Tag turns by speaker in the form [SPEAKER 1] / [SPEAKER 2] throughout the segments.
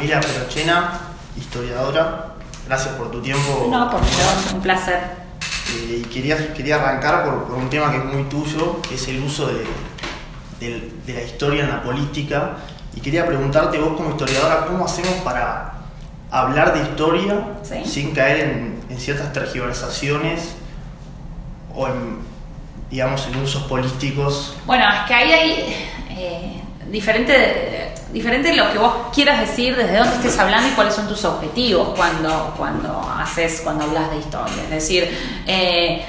[SPEAKER 1] Camila Perochena, historiadora. Gracias por tu tiempo.
[SPEAKER 2] No, por favor, un placer.
[SPEAKER 1] Eh, y quería, quería arrancar por, por, un tema que es muy tuyo, que es el uso de, de, de, la historia en la política. Y quería preguntarte vos como historiadora, ¿cómo hacemos para hablar de historia
[SPEAKER 2] ¿Sí?
[SPEAKER 1] sin caer en, en, ciertas tergiversaciones o en, digamos, en usos políticos?
[SPEAKER 2] Bueno, es que ahí hay eh, diferente, diferente lo que vos quieras decir, desde dónde estés hablando y cuáles son tus objetivos cuando, cuando haces, cuando hablas de historia. Es decir, eh,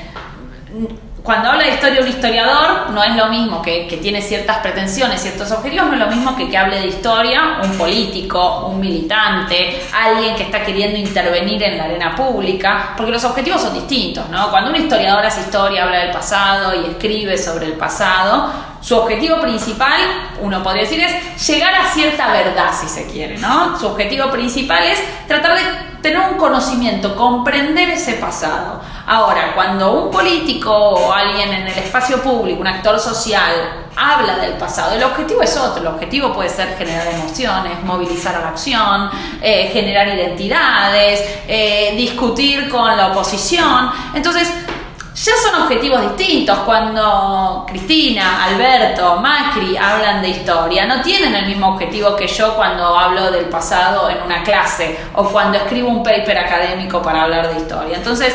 [SPEAKER 2] cuando habla de historia un historiador, no es lo mismo que, que, tiene ciertas pretensiones, ciertos objetivos, no es lo mismo que que hable de historia un político, un militante, alguien que está queriendo intervenir en la arena pública, porque los objetivos son distintos, ¿no? Cuando un historiador hace historia, habla del pasado y escribe sobre el pasado, su objetivo principal, uno podría decir, es llegar a cierta verdad, si se quiere, ¿no? Su objetivo principal es tratar de tener un conocimiento, comprender ese pasado. Ahora, cuando un político o alguien en el espacio público, un actor social, habla del pasado, el objetivo es otro. El objetivo puede ser generar emociones, movilizar a la acción, eh, generar identidades, eh, discutir con la oposición. Entonces, ya son objetivos distintos. Cuando Cristina, Alberto, Macri hablan de historia, no tienen el mismo objetivo que yo cuando hablo del pasado en una clase o cuando escribo un paper académico para hablar de historia. Entonces,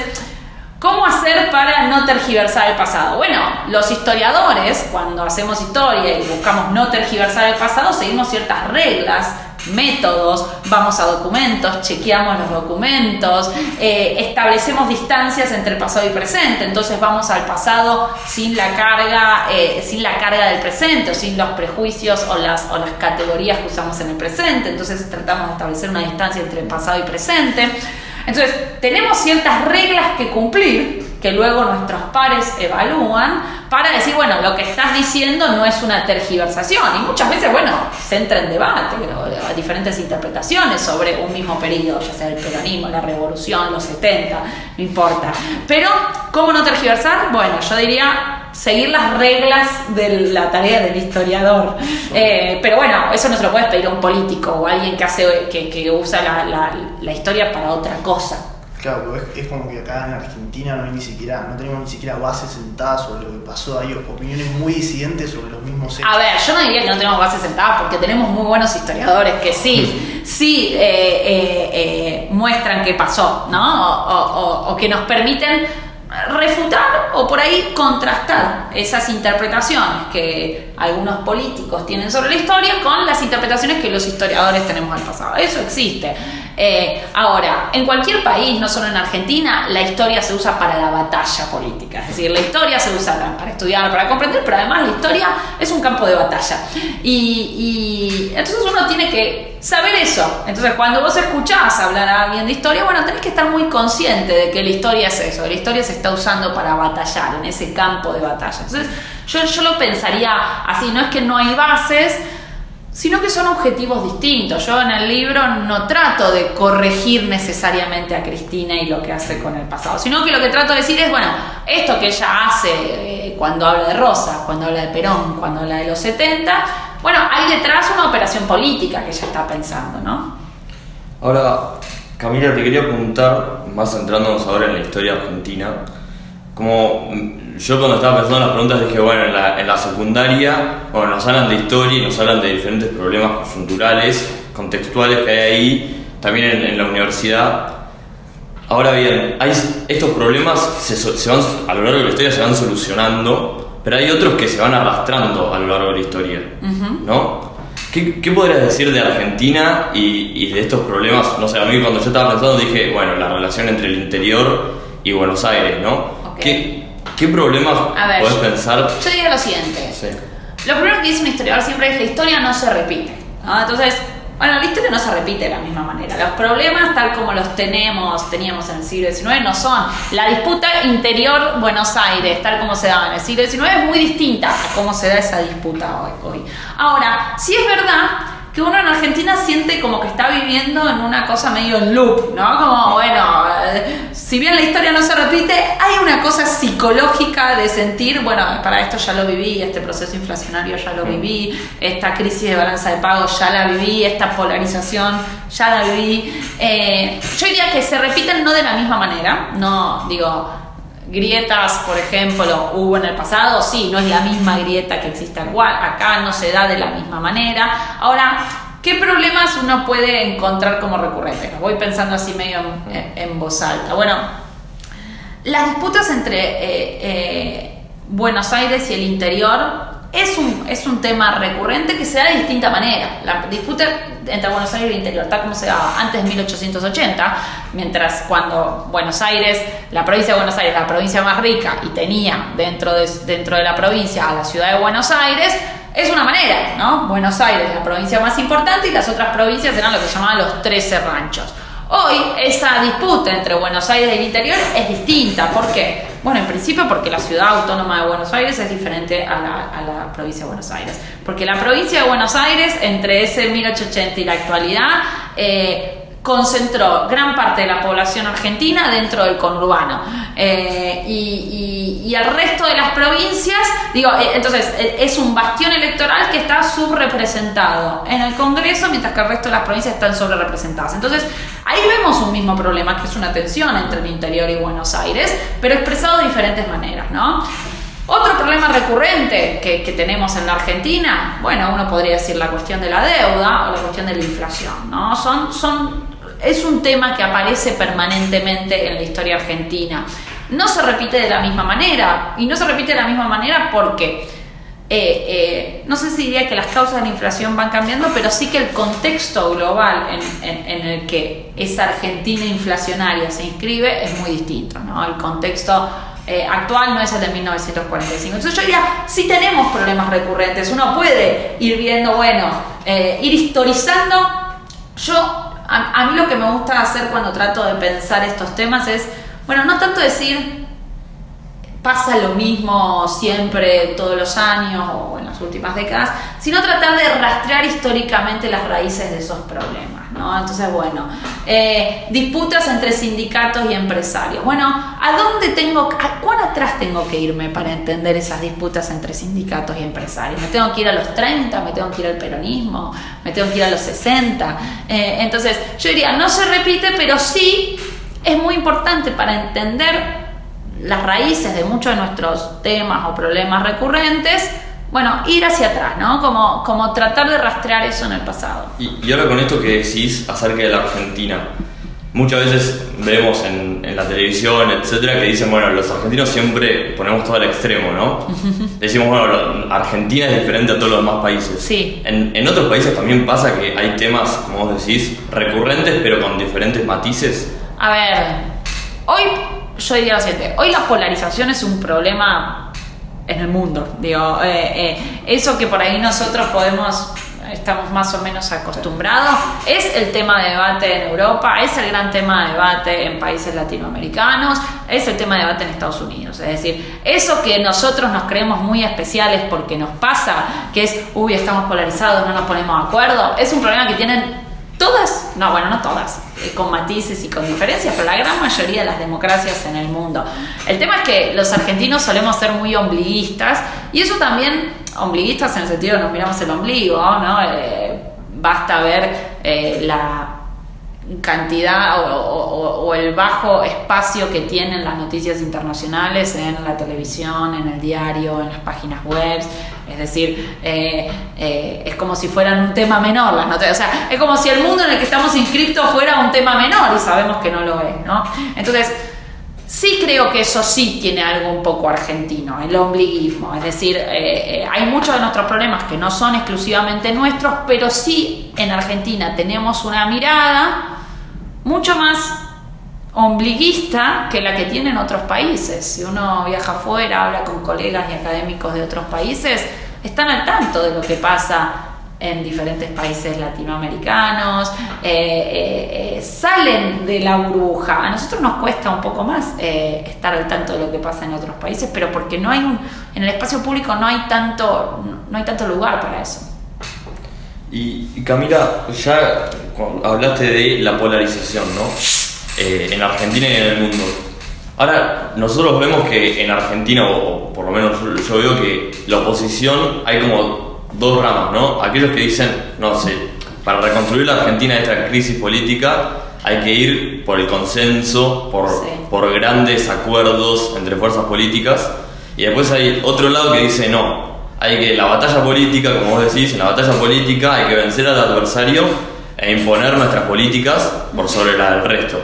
[SPEAKER 2] ¿Cómo hacer para no tergiversar el pasado? Bueno, los historiadores, cuando hacemos historia y buscamos no tergiversar el pasado, seguimos ciertas reglas, métodos, vamos a documentos, chequeamos los documentos, eh, establecemos distancias entre pasado y presente, entonces vamos al pasado sin la carga, eh, sin la carga del presente o sin los prejuicios o las, o las categorías que usamos en el presente, entonces tratamos de establecer una distancia entre pasado y presente. Entonces, tenemos ciertas reglas que cumplir que luego nuestros pares evalúan para decir, bueno, lo que estás diciendo no es una tergiversación. Y muchas veces, bueno, se entra en debate, a diferentes interpretaciones sobre un mismo periodo, ya sea el peronismo, la revolución, los 70, no importa. Pero, ¿cómo no tergiversar? Bueno, yo diría seguir las reglas de la tarea del historiador. Eh, pero bueno, eso no se lo puedes pedir a un político o a alguien que, hace, que, que usa la, la, la historia para otra cosa.
[SPEAKER 1] Claro, es, es, como que acá en Argentina no hay ni siquiera, no tenemos ni siquiera bases sentadas sobre lo que pasó, hay opiniones muy disidentes sobre los mismos hechos.
[SPEAKER 2] A ver, yo no diría que no tenemos bases sentadas porque tenemos muy buenos historiadores que sí, sí eh, eh, eh, muestran qué pasó, ¿no? O, o, o que nos permiten refutar o por ahí contrastar esas interpretaciones que algunos políticos tienen sobre la historia con las interpretaciones que los historiadores tenemos del pasado. Eso existe. Eh, ahora, en cualquier país, no solo en Argentina, la historia se usa para la batalla política. Es decir, la historia se usa para estudiar, para comprender, pero además la historia es un campo de batalla. Y, entonces uno tiene que saber eso. Entonces, cuando vos escuchás hablar a alguien de historia, bueno, tenés que estar muy consciente de que la historia es eso. La historia se está usando para batallar en ese campo de batalla. Entonces, yo, yo lo pensaría así, no es que no hay bases, sino que son objetivos distintos. Yo en el libro no trato de corregir necesariamente a Cristina y lo que hace con el pasado, sino que lo que trato de decir es, bueno, esto que ella hace eh, cuando habla de Rosa, cuando habla de Perón, cuando habla de los 70, bueno, hay detrás una operación política que ella está pensando, ¿no?
[SPEAKER 3] Ahora, Camila, te quería preguntar, más centrándonos ahora en la historia argentina, como yo cuando estaba pensando en las preguntas dije, bueno, en la, en la, secundaria, bueno, nos hablan de historia y nos hablan de diferentes problemas coyunturales, contextuales que hay ahí, también en, en la universidad. Ahora bien, hay, estos problemas se, se, van, a lo largo de la historia se van solucionando, pero hay otros que se van arrastrando a lo largo de la historia, uh -huh. ¿no? ¿Qué, ¿Qué, podrías decir de Argentina y, y de estos problemas? No sé, a mí cuando yo estaba pensando dije, bueno, la relación entre el interior y Buenos Aires, ¿no? Okay. ¿Qué, ¿Qué problemas
[SPEAKER 2] ver,
[SPEAKER 3] puedes pensar?
[SPEAKER 2] Yo diría lo siguiente.
[SPEAKER 3] Sí.
[SPEAKER 2] Lo primero que dice un historiador siempre es la historia no se repite. ¿no? Entonces, bueno, la historia no se repite de la misma manera. Los problemas, tal como los tenemos, teníamos en el siglo XIX, no son. La disputa interior Buenos Aires, tal como se daba en el siglo XIX, es muy distinta a cómo se da esa disputa hoy. hoy. Ahora, sí es verdad que uno en Argentina siente como que está viviendo en una cosa medio en loop, ¿no? Como, bueno, eh, si bien la historia no se repite, hay una cosa psicológica de sentir, bueno, para esto ya lo viví, este proceso inflacionario ya lo viví, esta crisis de balanza de pago ya la viví, esta polarización ya la viví. Eh, yo diría que se repiten no de la misma manera, no digo grietas, por ejemplo, hubo en el pasado, sí, no es la misma grieta que existe acá no se da de la misma manera. Ahora, ¿qué problemas uno puede encontrar como recurrentes? voy pensando así medio en, voz alta. Bueno, las disputas entre eh, eh, Buenos Aires y el interior es un, es un tema recurrente que se da de distinta manera. La disputa entre Buenos Aires y el interior, tal como se daba antes de 1880, mientras cuando Buenos Aires, la provincia de Buenos Aires, la provincia más rica y tenía dentro de, dentro de la provincia a la ciudad de Buenos Aires, es una manera, ¿no? Buenos Aires, la provincia más importante, y las otras provincias eran lo que llamaban los 13 ranchos. Hoy esa disputa entre Buenos Aires y el interior es distinta. ¿Por qué? Bueno, en principio porque la ciudad autónoma de Buenos Aires es diferente a la, provincia de Buenos Aires. Porque la provincia de Buenos Aires, entre ese 1880 y la actualidad, eh, concentró gran parte de la población argentina dentro del conurbano. Eh, y, el resto de las provincias, digo, eh, entonces es un bastión electoral que está subrepresentado en el Congreso, mientras que el resto de las provincias están sobrerepresentadas. Entonces, ahí vemos un mismo problema, que es una tensión entre el interior y Buenos Aires, pero expresado de diferentes maneras, ¿no? Otro problema recurrente que, tenemos en la Argentina, bueno, uno podría decir la cuestión de la deuda o la cuestión de la inflación, ¿no? Es un tema que aparece permanentemente en la historia argentina. No se repite de la misma manera, y no se repite de la misma manera porque, eh, eh, no sé si diría que las causas de la inflación van cambiando, pero sí que el contexto global en, el que esa Argentina inflacionaria se inscribe es muy distinto, ¿no? El contexto eh, actual no es el de 1945. Entonces yo diría, sí tenemos problemas recurrentes, uno puede ir viendo, bueno, ir historizando. Yo a, mí lo que me gusta hacer cuando trato de pensar estos temas es, bueno, no tanto decir pasa lo mismo siempre, todos los años o en las últimas décadas, sino tratar de rastrear históricamente las raíces de esos problemas. ¿no? Entonces, bueno, eh, disputas entre sindicatos y empresarios. Bueno, ¿a dónde tengo, a cuán atrás tengo que irme para entender esas disputas entre sindicatos y empresarios? ¿Me tengo que ir a los 30? ¿Me tengo que ir al peronismo? ¿Me tengo que ir a los 60? Eh, entonces, yo diría, no se repite, pero sí es muy importante para entender las raíces de muchos de nuestros temas o problemas recurrentes, bueno, ir hacia atrás, ¿no? Como, como tratar de rastrear eso en el pasado.
[SPEAKER 3] Y, ahora con esto que decís acerca de la Argentina, muchas veces vemos en, la televisión, etcétera, que dicen, bueno, los argentinos siempre ponemos todo al extremo, ¿no? Decimos, bueno, Argentina es diferente a todos los demás países.
[SPEAKER 2] Sí.
[SPEAKER 3] En, en otros países también pasa que hay temas, como vos decís, recurrentes, pero con diferentes matices.
[SPEAKER 2] A ver, hoy yo diría lo siguiente, hoy la polarización es un problema en el mundo, digo, eh, eh, eso que por ahí nosotros podemos estamos más o menos acostumbrados. Es el tema de debate en Europa, es el gran tema de debate en países latinoamericanos, es el tema de debate en Estados Unidos. Es decir, eso que nosotros nos creemos muy especiales porque nos pasa, que es, uy, estamos polarizados, no nos ponemos de acuerdo, es un problema que tienen todas, no, bueno, no todas, eh, con matices y con diferencias, pero la gran mayoría de las democracias en el mundo. El tema es que los argentinos solemos ser muy ombliguistas y eso también, ombliguistas en el sentido de nos miramos el ombligo, ¿no? Eh, basta ver eh, la cantidad o, el bajo espacio que tienen las noticias internacionales en la televisión, en el diario, en las páginas web. Es decir, eh, eh, es como si fueran un tema menor las noticias. O sea, es como si el mundo en el que estamos inscritos fuera un tema menor y sabemos que no lo es, ¿no? Entonces, sí creo que eso sí tiene algo un poco argentino, el ombliguismo. Es decir, eh, hay muchos de nuestros problemas que no son exclusivamente nuestros, pero sí en Argentina tenemos una mirada mucho más ombliguista que la que tienen otros países. Si uno viaja afuera, habla con colegas y académicos de otros países, están al tanto de lo que pasa en diferentes países latinoamericanos, eh, eh, eh, salen de la burbuja. A nosotros nos cuesta un poco más estar al tanto de lo que pasa en otros países, pero porque no hay un, en el espacio público no hay tanto, no hay tanto lugar para eso.
[SPEAKER 3] Y, Camila, ya hablaste de la polarización, ¿no? Eh, en Argentina y en el mundo. Ahora, nosotros vemos que en Argentina, o, por lo menos yo veo que la oposición hay como dos ramas, ¿no? Aquellos que dicen, no sé, para reconstruir la Argentina de esta crisis política hay que ir por el consenso, por, por grandes acuerdos entre fuerzas políticas. Y después hay otro lado que dice, no, hay que, la batalla política, como vos decís, en la batalla política hay que vencer al adversario e imponer nuestras políticas por sobre la del resto.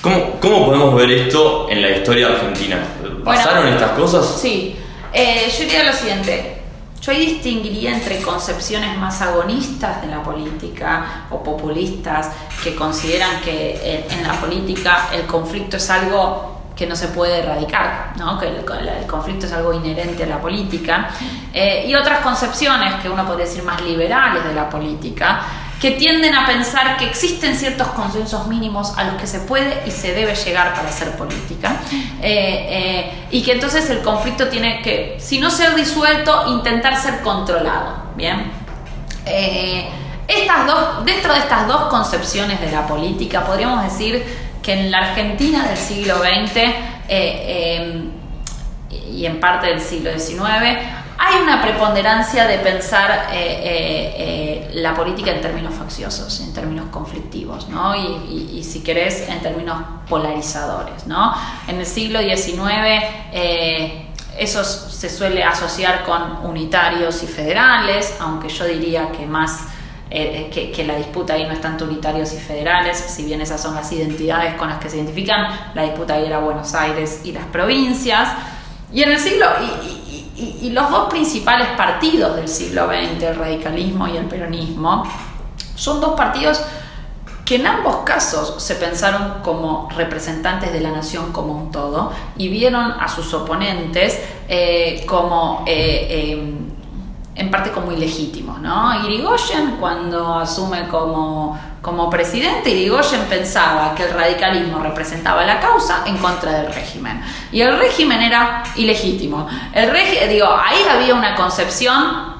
[SPEAKER 3] ¿Cómo, cómo podemos ver esto en la historia argentina? ¿Pasaron estas cosas?
[SPEAKER 2] Sí. Eh, yo diría lo siguiente. Yo ahí distinguiría entre concepciones más agonistas de la política o populistas que consideran que en la política el conflicto es algo que no se puede erradicar, ¿no? que el, conflicto es algo inherente a la política, eh, y otras concepciones que uno podría decir más liberales de la política, que tienden a pensar que existen ciertos consensos mínimos a los que se puede y se debe llegar para hacer política, eh, eh, y que entonces el conflicto tiene que, si no ser disuelto, intentar ser controlado. Bien. estas dos, dentro de estas dos concepciones de la política, podríamos decir que en la Argentina del siglo XX eh, eh, y en parte del siglo XIX hay una preponderancia de pensar eh, la política en términos facciosos, en términos conflictivos, ¿no? y, si querés, en términos polarizadores. ¿no? En el siglo XIX eso se suele asociar con unitarios y federales, aunque yo diría que más eh, eh, que, la disputa ahí no es tanto unitarios y federales, si bien esas son las identidades con las que se identifican, la disputa ahí era Buenos Aires y las provincias. Y en el siglo, y, los dos principales partidos del siglo XX, el radicalismo y el peronismo, son dos partidos que en ambos casos se pensaron como representantes de la nación como un todo y vieron a sus oponentes eh, como en parte como ilegítimo, ¿no? Irigoyen cuando asume como, como presidente, Irigoyen pensaba que el radicalismo representaba la causa en contra del régimen y el régimen era ilegítimo. El digo, ahí había una concepción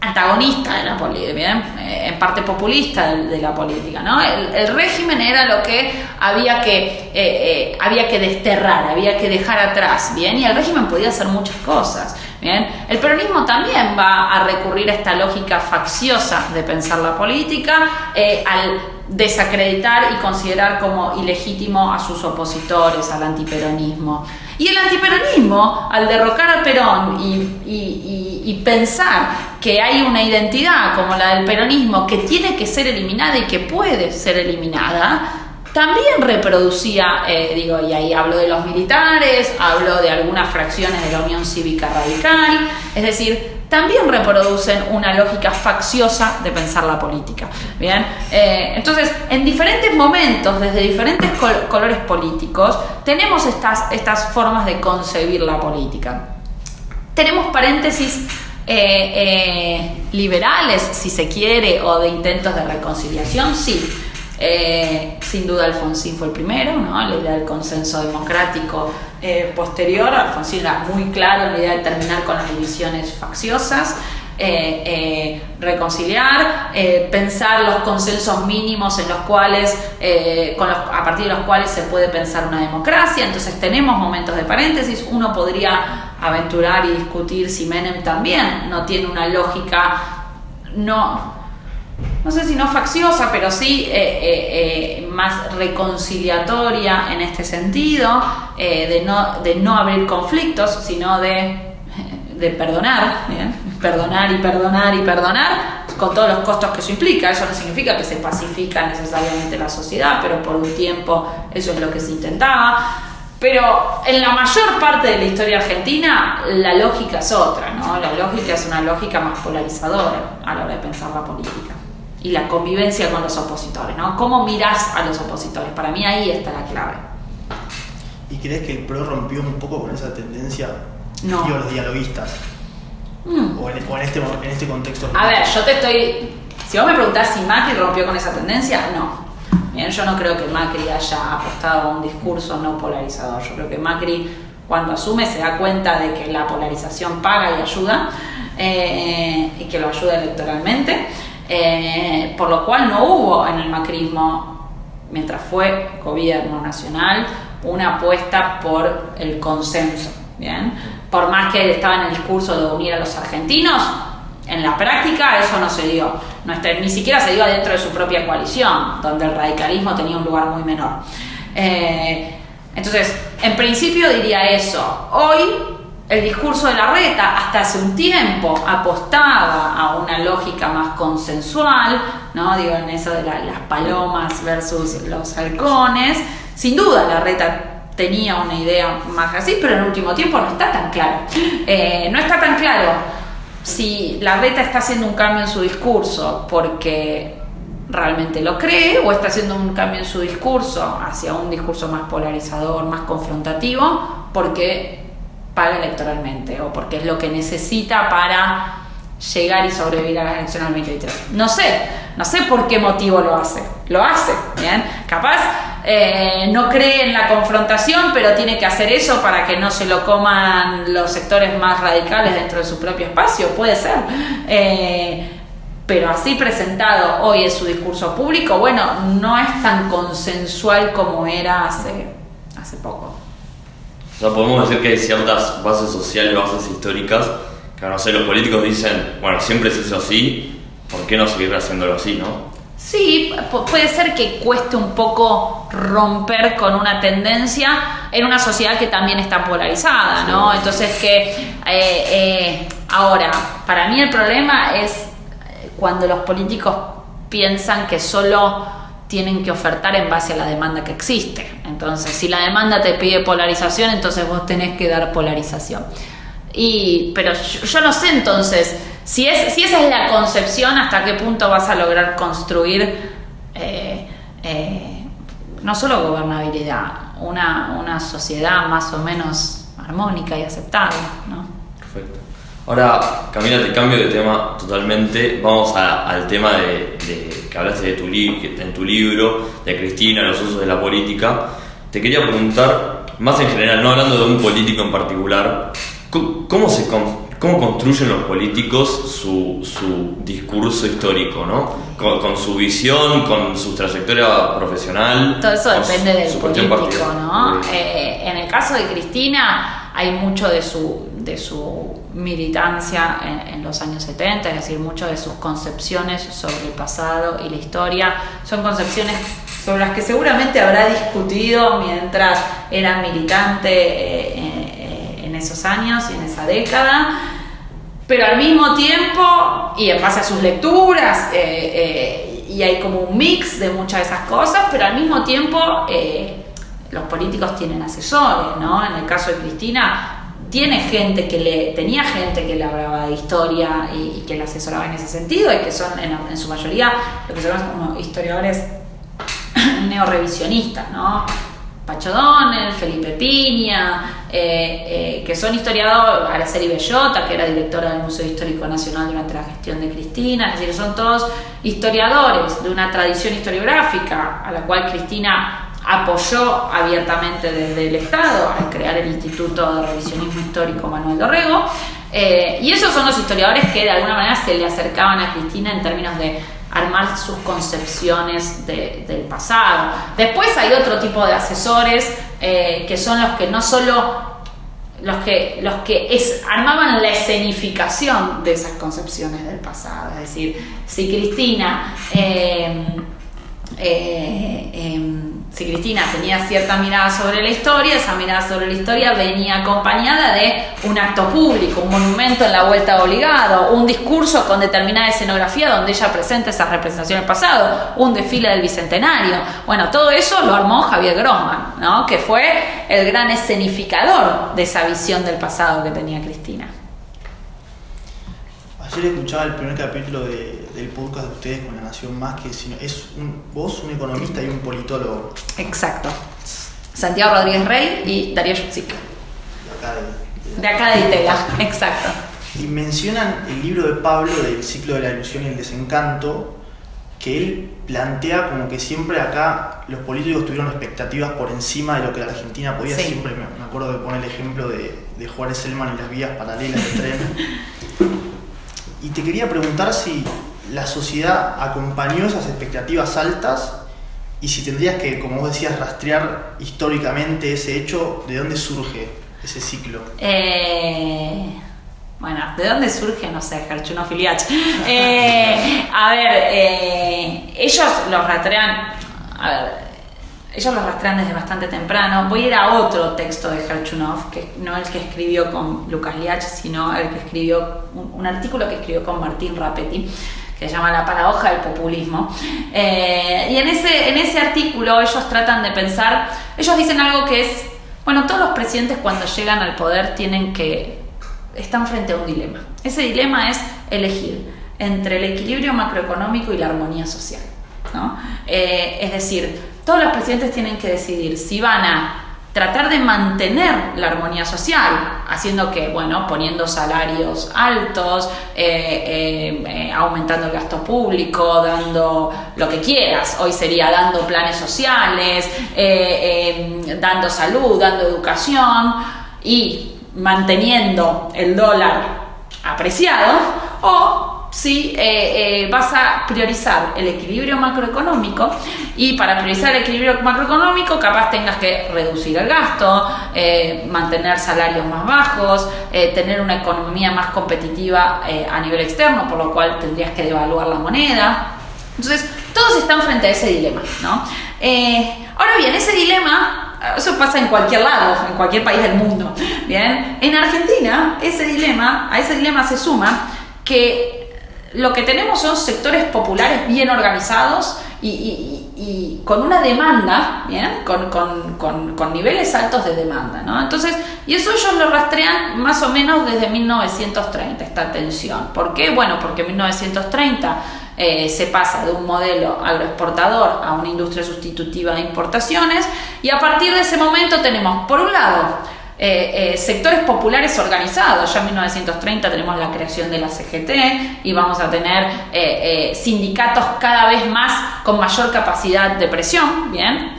[SPEAKER 2] antagonista de la política, eh, en parte populista de, la política, ¿no? El, régimen era lo que había que, eh, eh, había que desterrar, había que dejar atrás, ¿bien? Y el régimen podía hacer muchas cosas. El peronismo también va a recurrir a esta lógica facciosa de pensar la política eh, al desacreditar y considerar como ilegítimo a sus opositores al antiperonismo. Y el antiperonismo, al derrocar a Perón y, pensar que hay una identidad como la del peronismo que tiene que ser eliminada y que puede ser eliminada, también reproducía, eh, digo, y ahí hablo de los militares, hablo de algunas fracciones de la Unión Cívica Radical, es decir, también reproducen una lógica facciosa de pensar la política. Bien, eh, entonces, en diferentes momentos, desde diferentes colores políticos, tenemos estas, estas formas de concebir la política. Tenemos paréntesis eh, liberales, si se quiere, o de intentos de reconciliación, sí. Eh, sin duda Alfonsín fue el primero, ¿no? la idea del consenso democrático eh, posterior. Alfonsín era muy claro la idea de terminar con las divisiones facciosas. Eh, reconciliar, pensar los consensos mínimos en los cuales, a partir de los cuales se puede pensar una democracia. Entonces tenemos momentos de paréntesis. Uno podría aventurar y discutir si Menem también no tiene una lógica no no sé si no facciosa, pero sí eh, eh, eh, más reconciliatoria en este sentido, de, no, de no abrir conflictos, sino de, de perdonar, perdonar y perdonar y perdonar, con todos los costos que eso implica. Eso no significa que se pacifica necesariamente la sociedad, pero por un tiempo eso es lo que se intentaba. Pero en la mayor parte de la historia argentina la lógica es otra, ¿no? La lógica es una lógica más polarizadora a la hora de pensar la política y la convivencia con los opositores, ¿no? ¿Cómo mirás a los opositores? Para mí ahí está la clave.
[SPEAKER 1] ¿Y crees que el PRO rompió un poco con esa tendencia?
[SPEAKER 2] No.
[SPEAKER 1] Los dialoguistas. Mm. O, en, este, en este contexto.
[SPEAKER 2] A ver, yo te estoy... Si vos me preguntás si Macri rompió con esa tendencia, no. Bien, yo no creo que Macri haya apostado a un discurso no polarizador. Yo creo que Macri cuando asume se da cuenta de que la polarización paga y ayuda eh, y que lo ayuda electoralmente. Eh, por lo cual no hubo en el macrismo, mientras fue gobierno nacional, una apuesta por el consenso. ¿bien? Por más que estaba en el discurso de unir a los argentinos, en la práctica eso no se dio. No ni siquiera se dio dentro de su propia coalición, donde el radicalismo tenía un lugar muy menor. Eh, entonces, en principio diría eso. Hoy el discurso de la reta hasta hace un tiempo apostaba a una lógica más consensual, ¿no? Digo, en eso de las palomas versus los halcones. Sin duda la reta tenía una idea más así, pero en el último tiempo no está tan claro. Eh, no está tan claro si la reta está haciendo un cambio en su discurso porque realmente lo cree o está haciendo un cambio en su discurso hacia un discurso más polarizador, más confrontativo, porque paga electoralmente o porque es lo que necesita para llegar y sobrevivir a las elecciones del 2023. No sé, no sé por qué motivo lo hace. Lo hace, ¿bien? Capaz eh, no cree en la confrontación, pero tiene que hacer eso para que no se lo coman los sectores más radicales dentro de su propio espacio. Puede ser. Eh, pero así presentado hoy en su discurso público, bueno, no es tan consensual como era hace, hace poco.
[SPEAKER 3] O sea, podemos decir que hay ciertas bases sociales, bases históricas, que no sé, los políticos dicen, bueno, siempre se hizo así, ¿por qué no seguir haciéndolo así, no?
[SPEAKER 2] Sí, puede ser que cueste un poco romper con una tendencia en una sociedad que también está polarizada, ¿no? Entonces que eh, eh, ahora, para mí el problema es cuando los políticos piensan que solo tienen que ofertar en base a la demanda que existe. Entonces, si la demanda te pide polarización, entonces vos tenés que dar polarización. Y, pero yo, no sé entonces, si, es, si esa es la concepción, hasta qué punto vas a lograr construir eh, eh, no solo gobernabilidad, una, una sociedad más o menos armónica y aceptable. ¿no?
[SPEAKER 3] Perfecto. Ahora, Camila, te cambio de tema totalmente. Vamos al tema de, que hablaste de tu en tu libro, de Cristina, los usos de la política. Te quería preguntar, más en general, no hablando de un político en particular, ¿cómo, se, cómo construyen los políticos su, su discurso histórico, ¿no? Con, su visión, con su trayectoria profesional.
[SPEAKER 2] Todo eso depende del político, ¿no? Eh, en el caso de Cristina hay mucho de su, de su militancia en, los años 70, es decir, muchas de sus concepciones sobre el pasado y la historia son concepciones sobre las que seguramente habrá discutido mientras era militante eh, eh, en esos años y en esa década, pero al mismo tiempo, y en base a sus lecturas, eh, y hay como un mix de muchas de esas cosas, pero al mismo tiempo los políticos tienen asesores, ¿no? En el caso de Cristina, tiene gente que le, tenía gente que le hablaba de historia y, que le asesoraba en ese sentido y que son en, su mayoría lo que se como historiadores neorevisionistas, ¿no? Pacho Donel, Felipe Piña, eh, eh, que son historiadores, Araceli Bellota, que era directora del Museo Histórico Nacional durante la gestión de Cristina, es decir, son todos historiadores de una tradición historiográfica a la cual Cristina apoyó abiertamente desde el Estado al crear el Instituto de Revisionismo Histórico Manuel Dorrego. Eh, y esos son los historiadores que de alguna manera se le acercaban a Cristina en términos de armar sus concepciones del pasado. Después hay otro tipo de asesores eh, que son los que no solo los que, los que armaban la escenificación de esas concepciones del pasado. Es decir, si Cristina eh, si Cristina tenía cierta mirada sobre la historia, esa mirada sobre la historia venía acompañada de un acto público, un monumento en la vuelta obligado, un discurso con determinada escenografía donde ella presenta esas representaciones pasado, un desfile del bicentenario. Bueno, todo eso lo armó Javier Grossman, ¿no? que fue el gran escenificador de esa visión del pasado que tenía Cristina.
[SPEAKER 1] Ayer escuchaba el primer capítulo del podcast de ustedes con La Nación Más, que es un, vos, un economista y un politólogo.
[SPEAKER 2] Exacto. Santiago Rodríguez Rey y Darío Yutzik. De acá de, Itela, exacto.
[SPEAKER 1] Y mencionan el libro de Pablo del ciclo de la ilusión y el desencanto, que él plantea como que siempre acá los políticos tuvieron expectativas por encima de lo que la Argentina podía. Siempre me, acuerdo de poner el ejemplo de, de Juárez Selman y las vías paralelas de tren. Y te quería preguntar si, la sociedad acompañó esas expectativas altas y si tendrías que, como vos decías, rastrear históricamente ese hecho, ¿de dónde surge ese ciclo?
[SPEAKER 2] Eh, bueno, ¿de dónde surge? No sé, Gerchuno Filiach. Eh, a ver, eh, ellos los rastrean. Ellos los rastrean desde bastante temprano. Voy a ir a otro texto de Herchunov, que no el que escribió con Lucas Liach, sino el que escribió, un, artículo que escribió con Martín Rapetti, que se llama La paradoja del populismo. Eh, y en ese, en ese artículo ellos tratan de pensar, ellos dicen algo que es, bueno, todos los presidentes cuando llegan al poder tienen que, están frente a un dilema. Ese dilema es elegir entre el equilibrio macroeconómico y la armonía social. ¿no? Eh, es decir, todos los presidentes tienen que decidir si van a tratar de mantener la armonía social, haciendo que, bueno, poniendo salarios altos, eh, eh, eh, aumentando el gasto público, dando lo que quieras, hoy sería dando planes sociales, dando salud, dando educación y manteniendo el dólar apreciado, o si eh, eh, vas a priorizar el equilibrio macroeconómico y para priorizar el equilibrio macroeconómico capaz tengas que reducir el gasto, eh, mantener salarios más bajos, tener una economía más competitiva a nivel externo, por lo cual tendrías que devaluar la moneda. Entonces, todos están frente a ese dilema, ¿no? ahora bien, ese dilema eso pasa en cualquier lado, en cualquier país del mundo. Bien, en Argentina, ese dilema, a ese dilema se suma que lo que tenemos son sectores populares bien organizados y, con una demanda, ¿bien? Con, niveles altos de demanda. ¿no? Entonces, y eso ellos lo rastrean más o menos desde 1930, esta tensión. ¿Por qué? Bueno, porque en 1930 eh, se pasa de un modelo agroexportador a una industria sustitutiva de importaciones y a partir de ese momento tenemos, por un lado, eh, eh, sectores populares organizados. Ya en 1930 tenemos la creación de la CGT y vamos a tener eh, sindicatos cada vez más con mayor capacidad de presión. Bien,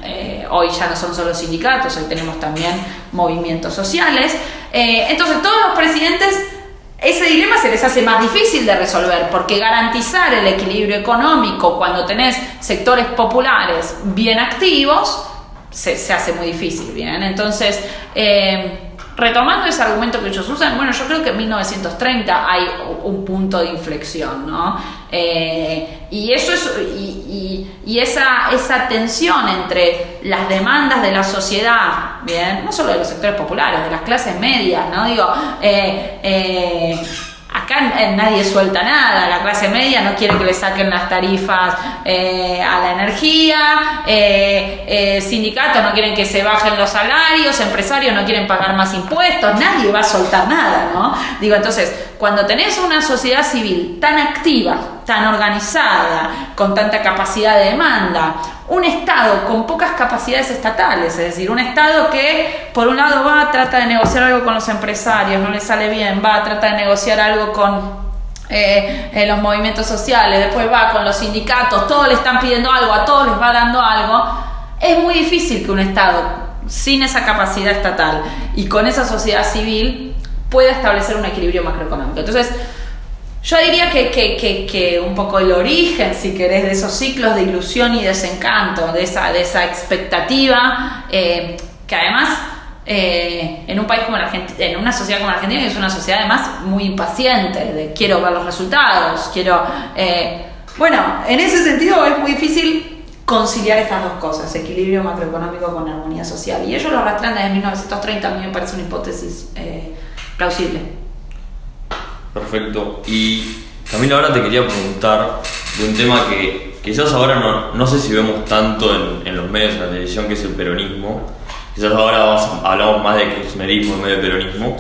[SPEAKER 2] hoy ya no son solo sindicatos, hoy tenemos también movimientos sociales. entonces, todos los presidentes ese dilema se les hace más difícil de resolver porque garantizar el equilibrio económico cuando tenés sectores populares bien activos se, hace muy difícil, ¿bien? Entonces, eh, retomando ese argumento que ellos usan, bueno, yo creo que en 1930 hay un punto de inflexión, ¿no? Eh, y eso es, y, esa, esa tensión entre las demandas de la sociedad, ¿bien? No solo de los sectores populares, de las clases medias, ¿no? Digo, eh, Acá nadie suelta nada, la clase media no quiere que le saquen las tarifas eh, a la energía, eh, eh, sindicatos no quieren que se bajen los salarios, empresarios no quieren pagar más impuestos, nadie va a soltar nada, ¿no? Digo, entonces, cuando tenés una sociedad civil tan activa, tan organizada, con tanta capacidad de demanda, un Estado con pocas capacidades estatales, es decir, un Estado que por un lado va, trata de negociar algo con los empresarios, no le sale bien, va, trata de negociar algo con eh, eh, los movimientos sociales, después va con los sindicatos, todos le están pidiendo algo, a todos les va dando algo, es muy difícil que un Estado sin esa capacidad estatal y con esa sociedad civil pueda establecer un equilibrio macroeconómico. Entonces, yo diría que, que, un poco el origen, si querés, de esos ciclos de ilusión y desencanto, de esa, de esa expectativa, eh, que además eh, en un país como la Argentina, en una sociedad como la Argentina, que es una sociedad además muy impaciente, de quiero ver los resultados, quiero... Eh, bueno, en ese sentido es muy difícil conciliar estas dos cosas, equilibrio macroeconómico con armonía social. Y ellos lo arrastran desde 1930, a mí me parece una hipótesis plausible.
[SPEAKER 3] Perfecto. Y Camilo, ahora te quería preguntar de un tema que quizás ahora no, no sé si vemos tanto en, en, los medios, de la televisión, que es el peronismo. Quizás ahora hablamos más de kirchnerismo en medio de peronismo.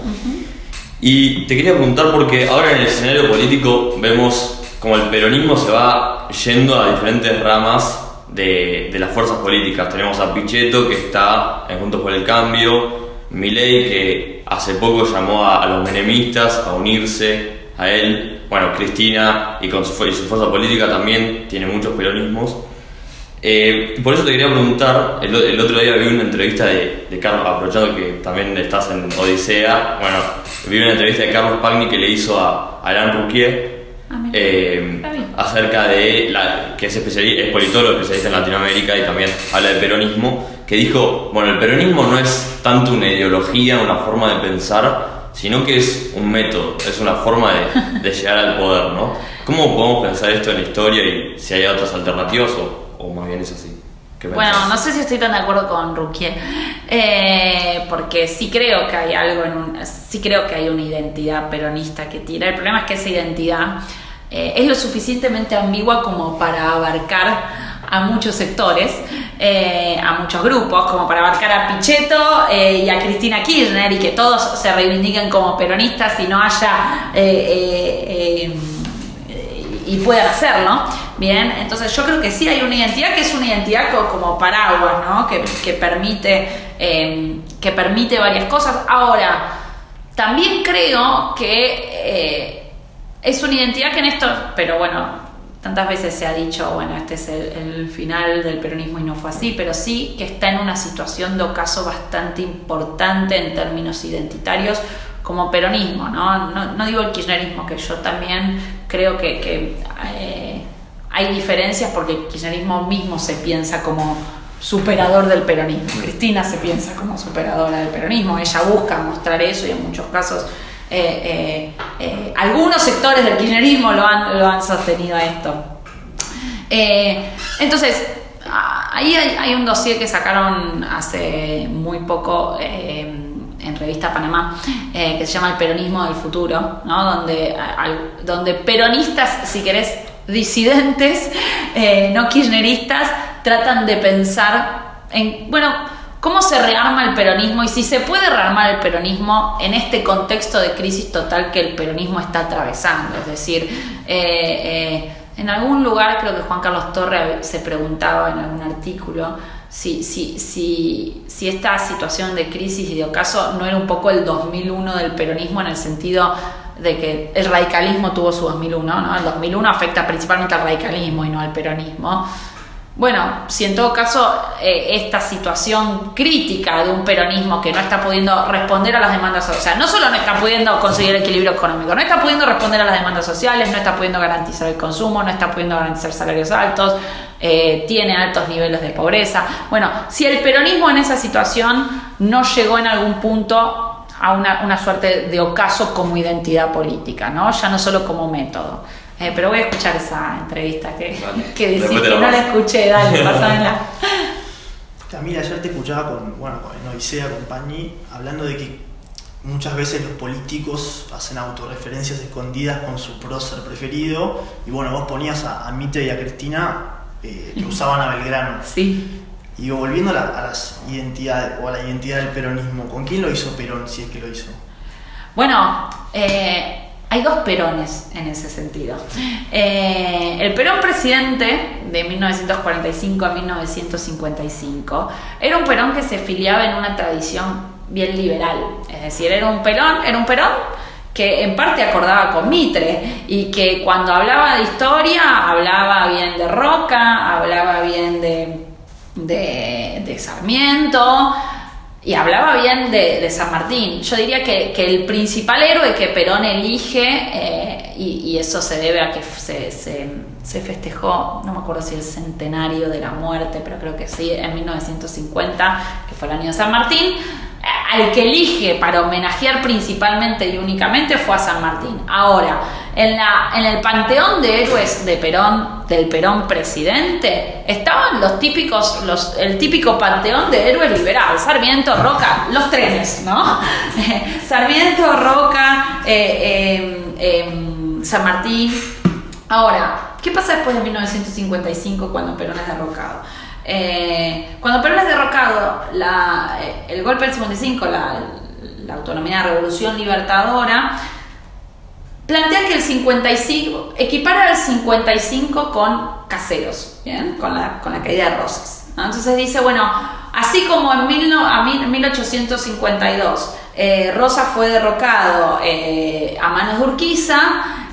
[SPEAKER 3] Y te quería preguntar porque ahora en el escenario político vemos como el peronismo se va yendo a diferentes ramas de, de las fuerzas políticas. Tenemos a Pichetto que está en Juntos por el Cambio, Milei que hace poco llamó a, los menemistas a unirse a él. Bueno, Cristina y con su, su fuerza política también tiene muchos peronismos. Eh, por eso te quería preguntar, el, otro día vi una entrevista de, Carlos, aprovechando que también estás en Odisea, bueno, vi una entrevista de Carlos Pagni que le hizo a Alain Rouquier, ah, eh, acerca de la, que es, especialista, es politólogo, especialista en Latinoamérica y también habla de peronismo, que dijo, bueno, el peronismo no es tanto una ideología, una forma de pensar, sino que es un método, es una forma de, llegar al poder, ¿no? ¿Cómo podemos pensar esto en la historia y si hay otras alternativas o, o más bien es así?
[SPEAKER 2] Bueno, no sé si estoy tan de acuerdo con Ruquier, eh, porque sí creo que hay algo en un, sí creo que hay una identidad peronista que tiene. El problema es que esa identidad eh, es lo suficientemente ambigua como para abarcar a muchos sectores, eh, a muchos grupos, como para abarcar a Pichetto y a Cristina Kirchner y que todos se reivindiquen como peronistas y no haya y puedan hacerlo. Bien, entonces yo creo que sí hay una identidad que es una identidad como, paraguas, ¿no? Que, permite, em, que permite varias cosas. Ahora, también creo que eh, es una identidad que en esto, pero bueno, tantas veces se ha dicho, bueno, este es el, final del peronismo y no fue así, pero sí que está en una situación de ocaso bastante importante en términos identitarios como peronismo, ¿no? No, digo el kirchnerismo, que yo también creo que, eh, hay diferencias porque el kirchnerismo mismo se piensa como superador del peronismo. Cristina se piensa como superadora del peronismo, ella busca mostrar eso y en muchos casos eh, eh, algunos sectores del kirchnerismo lo han, lo han sostenido a esto. entonces, ahí hay, un dossier que sacaron hace muy poco en Revista Panamá, eh, que se llama El Peronismo del Futuro, ¿no? donde, donde peronistas, si querés, disidentes, eh, no kirchneristas, tratan de pensar en, bueno, cómo se rearma el peronismo y si se puede rearmar el peronismo en este contexto de crisis total que el peronismo está atravesando. Es decir, eh, en algún lugar, creo que Juan Carlos Torre se preguntaba en algún artículo, si, si, si, si esta situación de crisis y de ocaso no era un poco el 2001 del peronismo en el sentido de que el radicalismo tuvo su 2001, ¿no? El 2001 afecta principalmente al radicalismo y no al peronismo. Bueno, si en todo caso eh, esta situación crítica de un peronismo que no está pudiendo responder a las demandas sociales, no solo no está pudiendo conseguir equilibrio económico, no está pudiendo responder a las demandas sociales, no está pudiendo garantizar el consumo, no está pudiendo garantizar salarios altos, eh, tiene altos niveles de pobreza. Bueno, si el peronismo en esa situación no llegó en algún punto a una, una suerte de ocaso como identidad política, ¿no? Ya no solo como método. Eh, pero voy a escuchar esa entrevista que, que decís que no la escuché, dale, pasámela.
[SPEAKER 1] Camila, ayer te escuchaba con, bueno, con Odisea, con Pañi, hablando de que muchas veces los políticos hacen autorreferencias escondidas con su prócer preferido, y bueno, vos ponías a, Mitre y a Cristina eh, que usaban a Belgrano.
[SPEAKER 2] Sí.
[SPEAKER 1] Y volviendo a, las identidades, o a la identidad del peronismo, ¿con quién lo hizo Perón, si es que lo hizo?
[SPEAKER 2] Bueno, eh, hay dos perones en ese sentido. Eh, el perón presidente de 1945 a 1955 era un perón que se filiaba en una tradición bien liberal, es decir, era un perón, era un perón que en parte acordaba con Mitre y que cuando hablaba de historia hablaba bien de Roca, hablaba bien de, de Sarmiento, y hablaba bien de, San Martín. Yo diría que, el principal héroe que Perón elige, eh, y, eso se debe a que se, se, festejó, no me acuerdo si el centenario de la muerte, pero creo que sí, en 1950, que fue el año de San Martín, al que elige para homenajear principalmente y únicamente fue a San Martín. Ahora, en, la, en el panteón de héroes de Perón, del Perón presidente, estaban los típicos, los, el típico panteón de héroes liberales, Sarmiento, Roca, los trenes, ¿no? Sarmiento, Roca, eh, eh, em, San Martín. Ahora, ¿qué pasa después de 1955 cuando Perón es derrocado? Eh, cuando Perón es derrocado, eh, el golpe del 55, la, la autonomía revolución libertadora, plantea que el 55, equipara el 55 con caseros, Con, la, caída de Rosas. Entonces dice, bueno, así como en 1852 eh, Rosa fue derrocado a manos de Urquiza,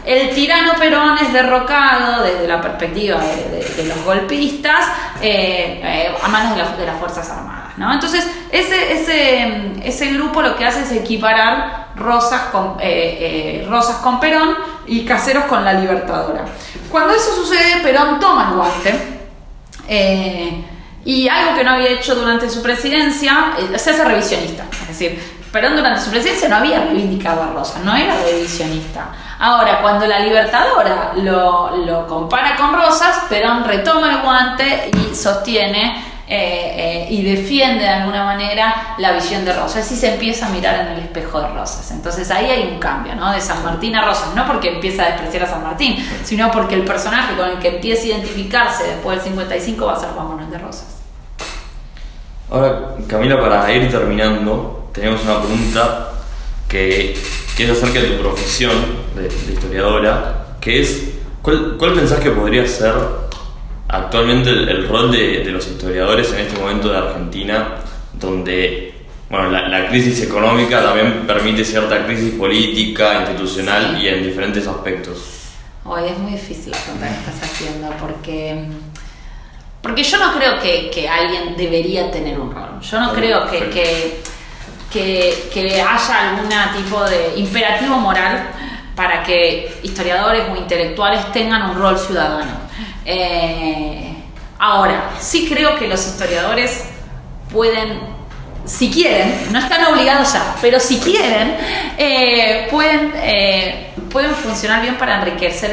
[SPEAKER 2] el tirano Perón es derrocado desde la perspectiva de, los golpistas eh, eh, a manos de, las Fuerzas Armadas. ¿no? Entonces, ese, ese, ese grupo lo que hace es equiparar Rosas con, eh, Rosas con Perón y Caseros con la Libertadora. Cuando eso sucede, Perón toma el guante. y algo que no había hecho durante su presidencia, se hace revisionista. Es decir, Perón durante su presidencia no había reivindicado a Rosas, no era revisionista. Ahora, cuando la Libertadora lo, lo compara con Rosas, Perón retoma el guante y sostiene eh, eh, y defiende de alguna manera la visión de Rosas y se empieza a mirar en el espejo de Rosas. Entonces ahí hay un cambio, ¿no? De San Martín a Rosas, no porque empieza a despreciar a San Martín, sino porque el personaje con el que empieza a identificarse después del 55 va a ser Juan Manuel de Rosas.
[SPEAKER 3] Ahora, Camila, para ir terminando, tenemos una pregunta que, es acerca de tu profesión de, historiadora, que es, ¿cuál, ¿cuál pensás que podría ser actualmente el, rol de, de los historiadores en este momento de Argentina, donde bueno, la, la crisis económica también permite cierta crisis política, institucional y en diferentes aspectos?
[SPEAKER 2] Hoy es muy difícil pregunta que estás haciendo porque, porque yo no creo que, que alguien debería tener un rol. Yo no creo que, que, haya algún tipo de imperativo moral para que historiadores o intelectuales tengan un rol ciudadano. Eh, ahora, sí creo que los historiadores pueden si quieren, no están obligados ya, pero si quieren, eh, pueden, eh, pueden funcionar bien para enriquecer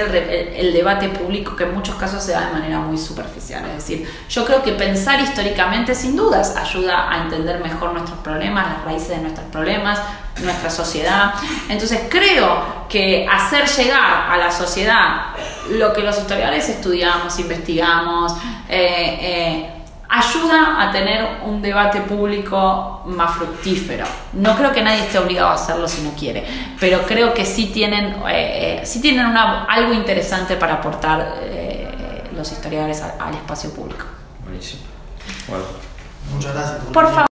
[SPEAKER 2] el, debate público que en muchos casos se da de manera muy superficial. Es decir, yo creo que pensar históricamente sin dudas ayuda a entender mejor nuestros problemas, las raíces de nuestros problemas, nuestra sociedad. Entonces creo que hacer llegar a la sociedad lo que los historiadores estudiamos, investigamos, eh, ayuda a tener un debate público más fructífero. No creo que nadie esté obligado a hacerlo si no quiere, pero creo que sí tienen, eh, eh, sí tienen una- algo interesante para aportar eh, los historiadores al- al espacio público.
[SPEAKER 3] Buenísimo. Bueno.
[SPEAKER 1] Muchas gracias.
[SPEAKER 2] Por favor.